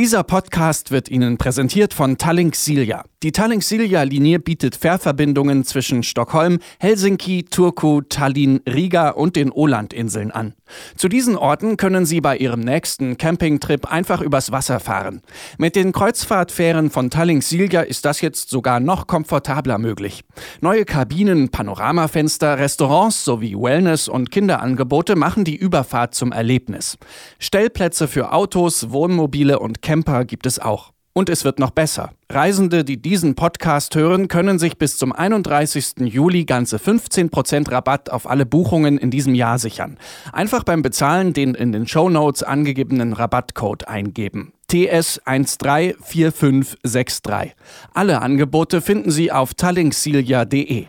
Dieser Podcast wird Ihnen präsentiert von Tallink Silja. Die Tallink Silja Linie bietet Fährverbindungen zwischen Stockholm, Helsinki, Turku, Tallinn, Riga und den Ålandinseln an. Zu diesen Orten können Sie bei Ihrem nächsten Campingtrip einfach übers Wasser fahren. Mit den Kreuzfahrtfähren von Tallink Silja ist das jetzt sogar noch komfortabler möglich. Neue Kabinen, Panoramafenster, Restaurants sowie Wellness- und Kinderangebote machen die Überfahrt zum Erlebnis. Stellplätze für Autos, Wohnmobile und Camper gibt es auch. Und es wird noch besser. Reisende, die diesen Podcast hören, können sich bis zum 31. Juli ganze 15% Rabatt auf alle Buchungen in diesem Jahr sichern. Einfach beim Bezahlen den in den Show Notes angegebenen Rabattcode eingeben. TS134563. Alle Angebote finden Sie auf tallinksilja.de.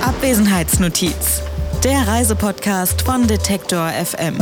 Abwesenheitsnotiz. Der Reisepodcast von Detektor FM.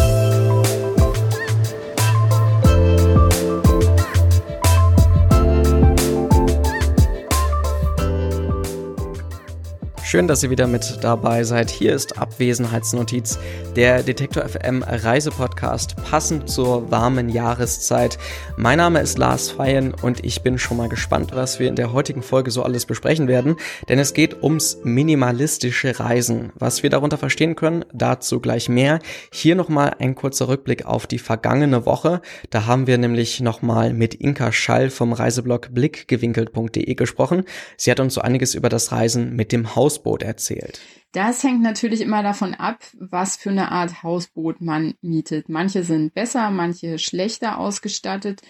Schön, dass ihr wieder mit dabei seid. Hier ist Abwesenheitsnotiz, der Detektor FM Reisepodcast, passend zur warmen Jahreszeit. Mein Name ist Lars Feyen und ich bin schon mal gespannt, was wir in der heutigen Folge so alles besprechen werden, denn es geht ums minimalistische Reisen. Was wir darunter verstehen können, dazu gleich mehr. Hier nochmal ein kurzer Rückblick auf die vergangene Woche. Da haben wir nämlich nochmal mit Inka Schall vom Reiseblog blickgewinkelt.de gesprochen. Sie hat uns so einiges über das Reisen mit dem Haus Hausboot erzählt? Das hängt natürlich immer davon ab, was für eine Art Hausboot man mietet. Manche sind besser, manche schlechter ausgestattet.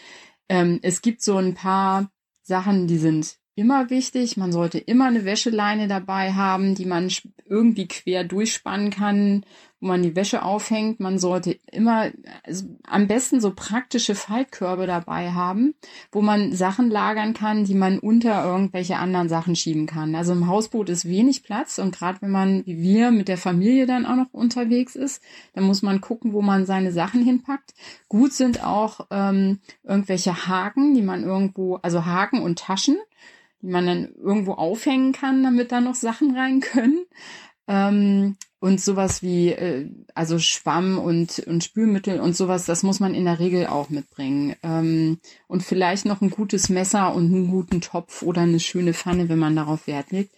Ähm, es gibt so ein paar Sachen, die sind immer wichtig. Man sollte immer eine Wäscheleine dabei haben, die man irgendwie quer durchspannen kann, wo man die Wäsche aufhängt. Man sollte immer also am besten so praktische Faltkörbe dabei haben, wo man Sachen lagern kann, die man unter irgendwelche anderen Sachen schieben kann. Also im Hausboot ist wenig Platz und gerade wenn man wie wir mit der Familie dann auch noch unterwegs ist, dann muss man gucken, wo man seine Sachen hinpackt. Gut sind auch ähm, irgendwelche Haken, die man irgendwo, also Haken und Taschen, die man dann irgendwo aufhängen kann, damit da noch Sachen rein können. Ähm, und sowas wie, äh, also Schwamm und, und Spülmittel und sowas, das muss man in der Regel auch mitbringen. Ähm, und vielleicht noch ein gutes Messer und einen guten Topf oder eine schöne Pfanne, wenn man darauf Wert legt.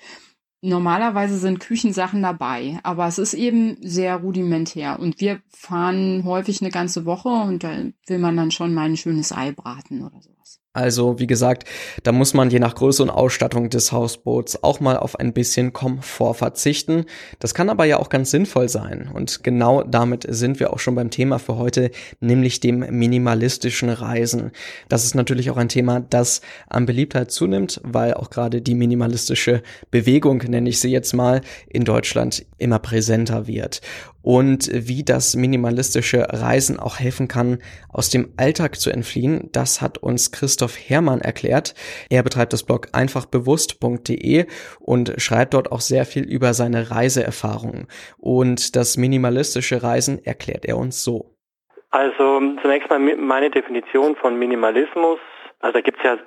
Normalerweise sind Küchensachen dabei, aber es ist eben sehr rudimentär. Und wir fahren häufig eine ganze Woche und da will man dann schon mal ein schönes Ei braten oder sowas. Also wie gesagt, da muss man je nach Größe und Ausstattung des Hausboots auch mal auf ein bisschen Komfort verzichten. Das kann aber ja auch ganz sinnvoll sein. Und genau damit sind wir auch schon beim Thema für heute, nämlich dem minimalistischen Reisen. Das ist natürlich auch ein Thema, das an Beliebtheit zunimmt, weil auch gerade die minimalistische Bewegung, nenne ich sie jetzt mal, in Deutschland immer präsenter wird und wie das minimalistische Reisen auch helfen kann, aus dem Alltag zu entfliehen. Das hat uns Christoph Hermann erklärt. Er betreibt das Blog einfachbewusst.de und schreibt dort auch sehr viel über seine Reiseerfahrungen. Und das minimalistische Reisen erklärt er uns so. Also zunächst mal meine Definition von Minimalismus. Also da gibt es ja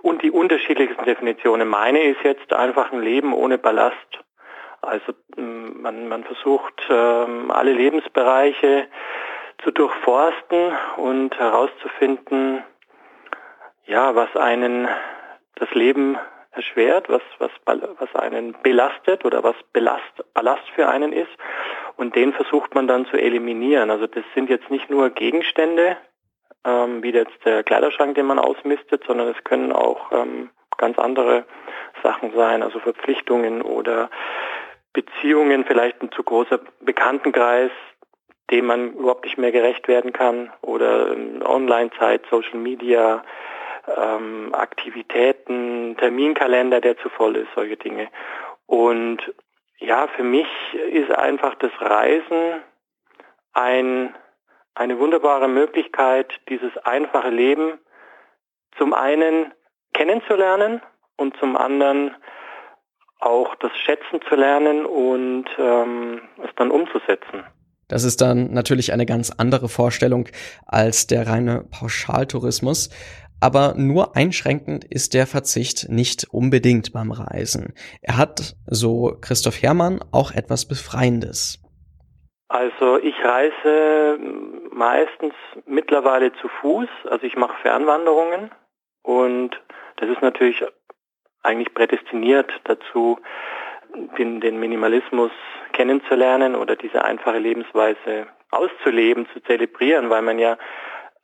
und die unterschiedlichsten Definitionen. Meine ist jetzt einfach ein Leben ohne Ballast also mm, man, man versucht ähm, alle Lebensbereiche zu durchforsten und herauszufinden, ja, was einen das Leben erschwert, was, was, was einen belastet oder was Belast, Ballast für einen ist. Und den versucht man dann zu eliminieren. Also das sind jetzt nicht nur Gegenstände, ähm, wie jetzt der Kleiderschrank, den man ausmistet, sondern es können auch ähm, ganz andere Sachen sein, also Verpflichtungen oder Beziehungen, vielleicht ein zu großer Bekanntenkreis, dem man überhaupt nicht mehr gerecht werden kann oder ähm, Online-Zeit, Social Media, ähm, Aktivitäten, Terminkalender, der zu voll ist, solche Dinge. Und ja, für mich ist einfach das Reisen ein, eine wunderbare Möglichkeit, dieses einfache Leben zum einen kennenzulernen und zum anderen auch das Schätzen zu lernen und ähm, es dann umzusetzen. Das ist dann natürlich eine ganz andere Vorstellung als der reine Pauschaltourismus. Aber nur einschränkend ist der Verzicht nicht unbedingt beim Reisen. Er hat, so Christoph Herrmann, auch etwas Befreiendes. Also ich reise meistens mittlerweile zu Fuß, also ich mache Fernwanderungen und das ist natürlich eigentlich prädestiniert dazu, den, den Minimalismus kennenzulernen oder diese einfache Lebensweise auszuleben, zu zelebrieren, weil man ja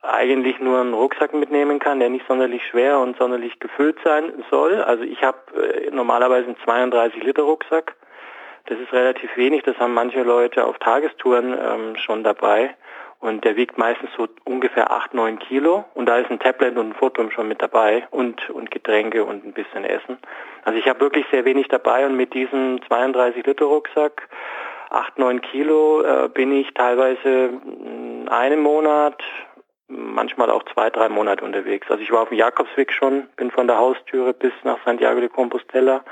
eigentlich nur einen Rucksack mitnehmen kann, der nicht sonderlich schwer und sonderlich gefüllt sein soll. Also ich habe äh, normalerweise einen 32 Liter Rucksack. Das ist relativ wenig, das haben manche Leute auf Tagestouren ähm, schon dabei. Und der wiegt meistens so ungefähr 8, 9 Kilo. Und da ist ein Tablet und ein Foto schon mit dabei und, und Getränke und ein bisschen Essen. Also ich habe wirklich sehr wenig dabei und mit diesem 32 Liter Rucksack, 8, 9 Kilo, äh, bin ich teilweise einen Monat, manchmal auch zwei, drei Monate unterwegs. Also ich war auf dem Jakobsweg schon, bin von der Haustüre bis nach Santiago de Compostela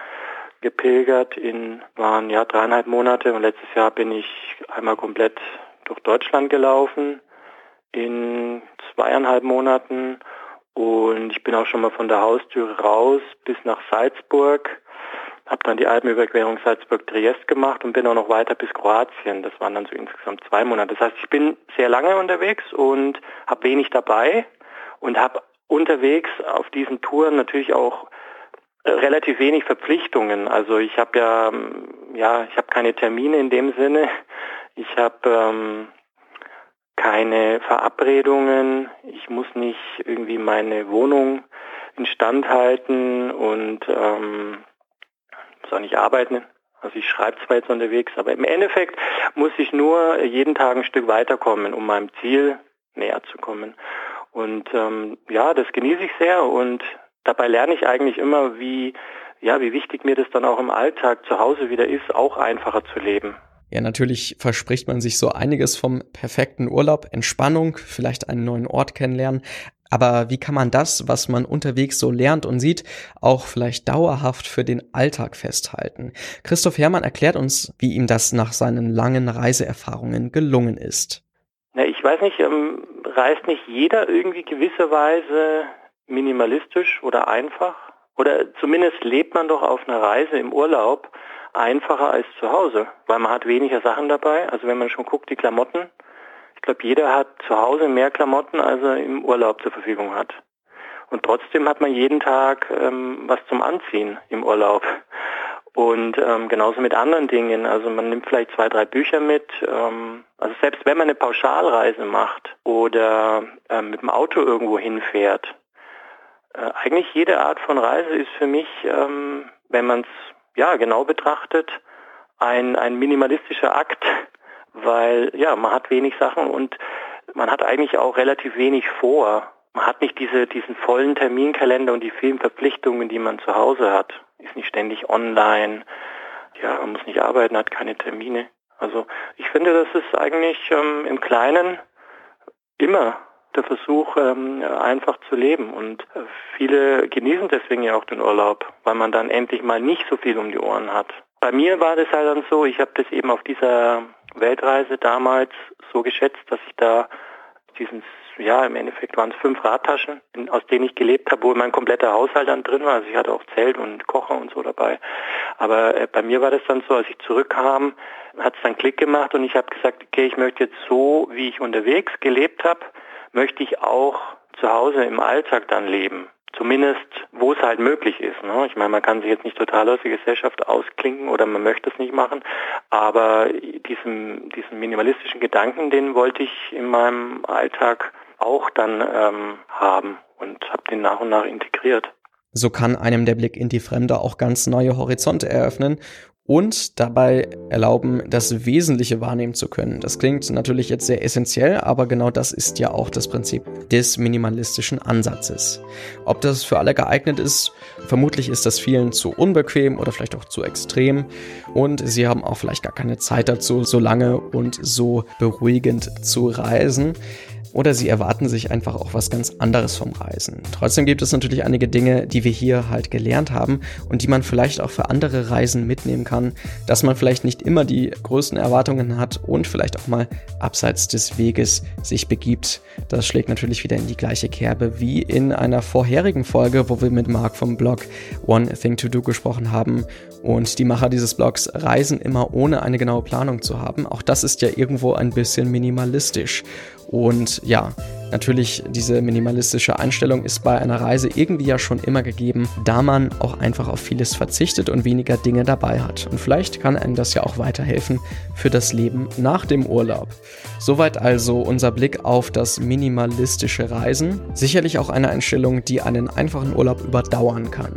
gepilgert in, waren ja dreieinhalb Monate und letztes Jahr bin ich einmal komplett durch Deutschland gelaufen in zweieinhalb Monaten und ich bin auch schon mal von der Haustüre raus bis nach Salzburg, habe dann die Alpenüberquerung Salzburg-Triest gemacht und bin auch noch weiter bis Kroatien. Das waren dann so insgesamt zwei Monate. Das heißt, ich bin sehr lange unterwegs und habe wenig dabei und habe unterwegs auf diesen Touren natürlich auch äh, relativ wenig Verpflichtungen. Also ich habe ja, ja, ich habe keine Termine in dem Sinne. Ich habe ähm, keine Verabredungen. Ich muss nicht irgendwie meine Wohnung instand halten und ähm, muss auch nicht arbeiten. Also ich schreibe zwar jetzt unterwegs, aber im Endeffekt muss ich nur jeden Tag ein Stück weiterkommen, um meinem Ziel näher zu kommen. Und ähm, ja, das genieße ich sehr und dabei lerne ich eigentlich immer, wie ja, wie wichtig mir das dann auch im Alltag zu Hause wieder ist, auch einfacher zu leben. Ja, natürlich verspricht man sich so einiges vom perfekten Urlaub, Entspannung, vielleicht einen neuen Ort kennenlernen. Aber wie kann man das, was man unterwegs so lernt und sieht, auch vielleicht dauerhaft für den Alltag festhalten? Christoph Herrmann erklärt uns, wie ihm das nach seinen langen Reiseerfahrungen gelungen ist. Na, ich weiß nicht, ähm, reist nicht jeder irgendwie gewisserweise minimalistisch oder einfach? Oder zumindest lebt man doch auf einer Reise im Urlaub einfacher als zu Hause, weil man hat weniger Sachen dabei. Also wenn man schon guckt, die Klamotten. Ich glaube, jeder hat zu Hause mehr Klamotten, als er im Urlaub zur Verfügung hat. Und trotzdem hat man jeden Tag ähm, was zum Anziehen im Urlaub. Und ähm, genauso mit anderen Dingen. Also man nimmt vielleicht zwei, drei Bücher mit. Ähm, also selbst wenn man eine Pauschalreise macht oder ähm, mit dem Auto irgendwo hinfährt. Äh, eigentlich jede Art von Reise ist für mich, ähm, wenn man es ja, genau betrachtet ein, ein minimalistischer Akt, weil ja, man hat wenig Sachen und man hat eigentlich auch relativ wenig vor. Man hat nicht diese, diesen vollen Terminkalender und die vielen Verpflichtungen, die man zu Hause hat. Ist nicht ständig online. Ja, man muss nicht arbeiten, hat keine Termine. Also ich finde, das ist eigentlich ähm, im Kleinen immer der Versuch, ähm, einfach zu leben. Und äh, viele genießen deswegen ja auch den Urlaub, weil man dann endlich mal nicht so viel um die Ohren hat. Bei mir war das halt dann so, ich habe das eben auf dieser Weltreise damals so geschätzt, dass ich da diesen, ja, im Endeffekt waren es fünf Radtaschen, aus denen ich gelebt habe, wo mein kompletter Haushalt dann drin war. Also ich hatte auch Zelt und Kocher und so dabei. Aber äh, bei mir war das dann so, als ich zurückkam, hat es dann Klick gemacht und ich habe gesagt, okay, ich möchte jetzt so, wie ich unterwegs gelebt habe, möchte ich auch zu Hause im Alltag dann leben. Zumindest, wo es halt möglich ist. Ne? Ich meine, man kann sich jetzt nicht total aus der Gesellschaft ausklinken oder man möchte es nicht machen, aber diesen, diesen minimalistischen Gedanken, den wollte ich in meinem Alltag auch dann ähm, haben und habe den nach und nach integriert. So kann einem der Blick in die Fremde auch ganz neue Horizonte eröffnen und dabei erlauben, das Wesentliche wahrnehmen zu können. Das klingt natürlich jetzt sehr essentiell, aber genau das ist ja auch das Prinzip des minimalistischen Ansatzes. Ob das für alle geeignet ist, vermutlich ist das vielen zu unbequem oder vielleicht auch zu extrem und sie haben auch vielleicht gar keine Zeit dazu, so lange und so beruhigend zu reisen. Oder sie erwarten sich einfach auch was ganz anderes vom Reisen. Trotzdem gibt es natürlich einige Dinge, die wir hier halt gelernt haben und die man vielleicht auch für andere Reisen mitnehmen kann, dass man vielleicht nicht immer die größten Erwartungen hat und vielleicht auch mal abseits des Weges sich begibt. Das schlägt natürlich wieder in die gleiche Kerbe wie in einer vorherigen Folge, wo wir mit Marc vom Blog One Thing to Do gesprochen haben und die Macher dieses Blogs reisen immer ohne eine genaue Planung zu haben. Auch das ist ja irgendwo ein bisschen minimalistisch. Und jā, Natürlich, diese minimalistische Einstellung ist bei einer Reise irgendwie ja schon immer gegeben, da man auch einfach auf vieles verzichtet und weniger Dinge dabei hat. Und vielleicht kann einem das ja auch weiterhelfen für das Leben nach dem Urlaub. Soweit also unser Blick auf das minimalistische Reisen. Sicherlich auch eine Einstellung, die einen einfachen Urlaub überdauern kann.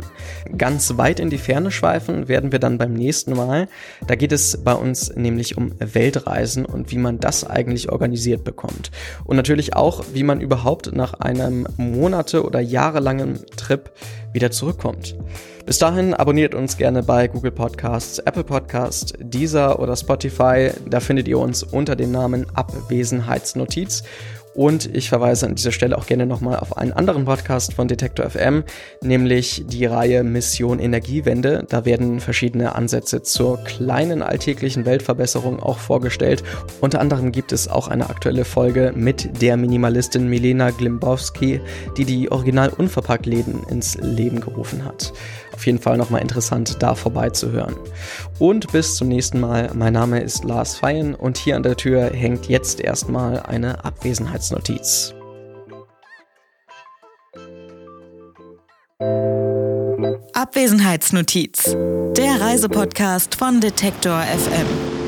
Ganz weit in die Ferne schweifen werden wir dann beim nächsten Mal. Da geht es bei uns nämlich um Weltreisen und wie man das eigentlich organisiert bekommt. Und natürlich auch, wie wie man überhaupt nach einem Monate- oder jahrelangen Trip wieder zurückkommt. Bis dahin abonniert uns gerne bei Google Podcasts, Apple Podcasts, Deezer oder Spotify. Da findet ihr uns unter dem Namen Abwesenheitsnotiz. Und ich verweise an dieser Stelle auch gerne nochmal auf einen anderen Podcast von Detektor FM, nämlich die Reihe Mission Energiewende. Da werden verschiedene Ansätze zur kleinen alltäglichen Weltverbesserung auch vorgestellt. Unter anderem gibt es auch eine aktuelle Folge mit der Minimalistin Milena Glimbowski, die die Original Unverpackt Läden ins Leben gerufen hat. Auf jeden Fall nochmal interessant, da vorbeizuhören. Und bis zum nächsten Mal. Mein Name ist Lars Feyen und hier an der Tür hängt jetzt erstmal eine Abwesenheitsnotiz. Abwesenheitsnotiz. Der Reisepodcast von Detektor FM.